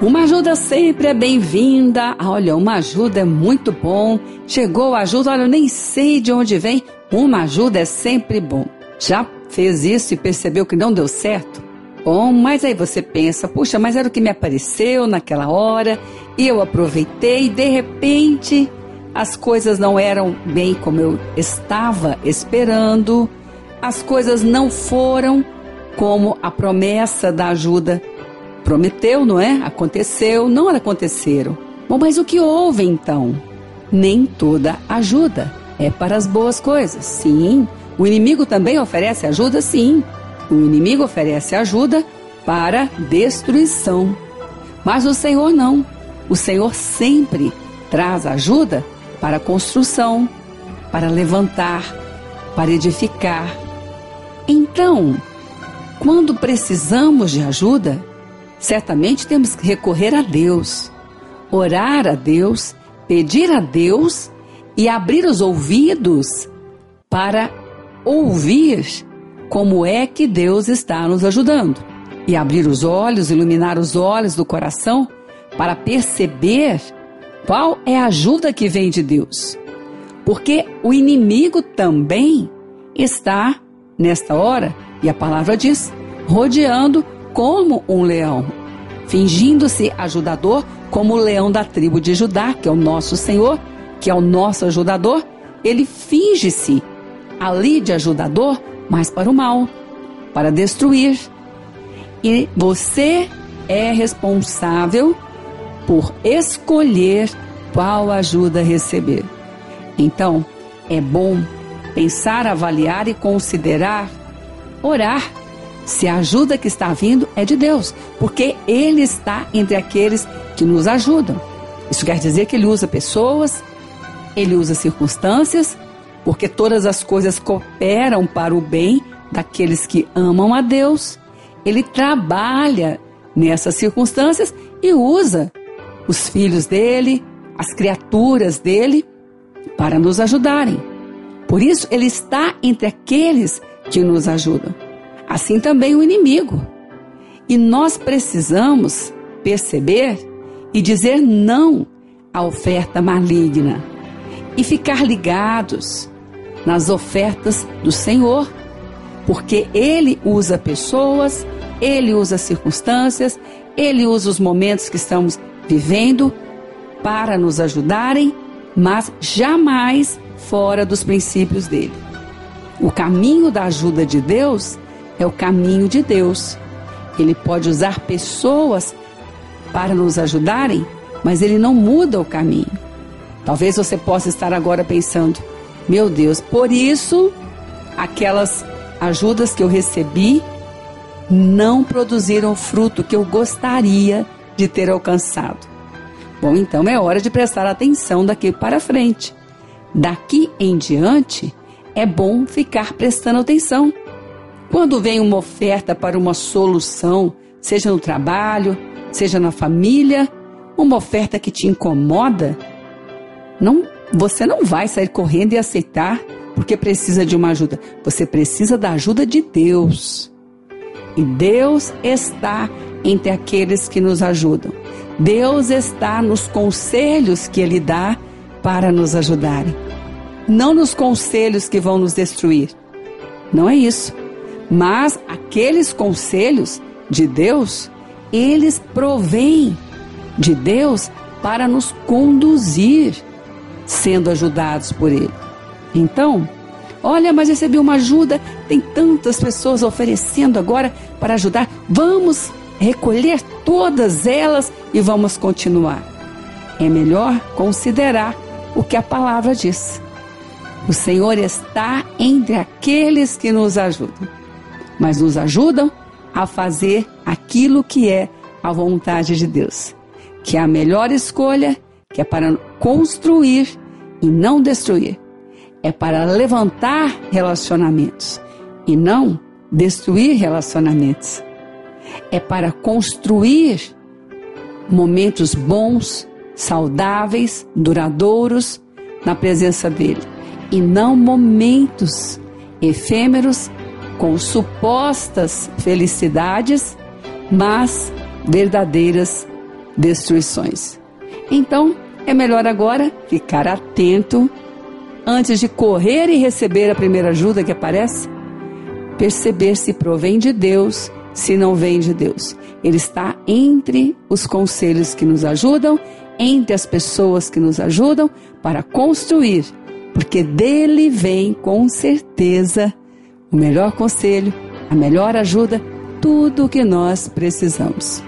Uma ajuda sempre é bem-vinda. Olha, uma ajuda é muito bom. Chegou a ajuda, olha, eu nem sei de onde vem. Uma ajuda é sempre bom. Já fez isso e percebeu que não deu certo? Bom, mas aí você pensa, puxa, mas era o que me apareceu naquela hora e eu aproveitei e de repente as coisas não eram bem como eu estava esperando, as coisas não foram como a promessa da ajuda prometeu, não é? Aconteceu, não aconteceram. Bom, mas o que houve então? Nem toda ajuda é para as boas coisas. Sim, o inimigo também oferece ajuda, sim. O inimigo oferece ajuda para destruição. Mas o Senhor não. O Senhor sempre traz ajuda para construção, para levantar, para edificar. Então, quando precisamos de ajuda, certamente temos que recorrer a Deus, orar a Deus, pedir a Deus e abrir os ouvidos para ouvir como é que Deus está nos ajudando. E abrir os olhos, iluminar os olhos do coração para perceber qual é a ajuda que vem de Deus. Porque o inimigo também está, nesta hora, e a palavra diz, rodeando como um leão, fingindo-se ajudador como o leão da tribo de Judá, que é o nosso Senhor, que é o nosso ajudador, ele finge-se ali de ajudador, mas para o mal, para destruir. E você é responsável por escolher qual ajuda receber. Então, é bom pensar, avaliar e considerar, orar se a ajuda que está vindo é de Deus, porque Ele está entre aqueles que nos ajudam. Isso quer dizer que Ele usa pessoas, Ele usa circunstâncias, porque todas as coisas cooperam para o bem daqueles que amam a Deus. Ele trabalha nessas circunstâncias e usa os filhos dele, as criaturas dele, para nos ajudarem. Por isso, ele está entre aqueles que nos ajudam assim também o inimigo. E nós precisamos perceber e dizer não à oferta maligna e ficar ligados nas ofertas do Senhor, porque Ele usa pessoas, Ele usa circunstâncias, Ele usa os momentos que estamos vivendo para nos ajudarem, mas jamais fora dos princípios dele. O caminho da ajuda de Deus é o caminho de Deus. Ele pode usar pessoas para nos ajudarem, mas ele não muda o caminho. Talvez você possa estar agora pensando: meu Deus, por isso aquelas ajudas que eu recebi não produziram o fruto que eu gostaria de ter alcançado. Bom, então é hora de prestar atenção daqui para frente. Daqui em diante, é bom ficar prestando atenção quando vem uma oferta para uma solução, seja no trabalho, seja na família, uma oferta que te incomoda, não, você não vai sair correndo e aceitar porque precisa de uma ajuda. Você precisa da ajuda de Deus. E Deus está entre aqueles que nos ajudam. Deus está nos conselhos que Ele dá para nos ajudarem. Não nos conselhos que vão nos destruir. Não é isso. Mas aqueles conselhos de Deus, eles provêm de Deus para nos conduzir, sendo ajudados por Ele. Então, olha, mas recebi uma ajuda, tem tantas pessoas oferecendo agora para ajudar. Vamos recolher todas elas e vamos continuar. É melhor considerar o que a palavra diz. O Senhor está entre aqueles que nos ajudam mas nos ajudam a fazer aquilo que é a vontade de Deus, que é a melhor escolha, que é para construir e não destruir, é para levantar relacionamentos e não destruir relacionamentos, é para construir momentos bons, saudáveis, duradouros na presença dele. E não momentos efêmeros com supostas felicidades, mas verdadeiras destruições. Então, é melhor agora ficar atento antes de correr e receber a primeira ajuda que aparece, perceber se provém de Deus, se não vem de Deus. Ele está entre os conselhos que nos ajudam, entre as pessoas que nos ajudam para construir, porque dele vem com certeza o melhor conselho, a melhor ajuda, tudo o que nós precisamos.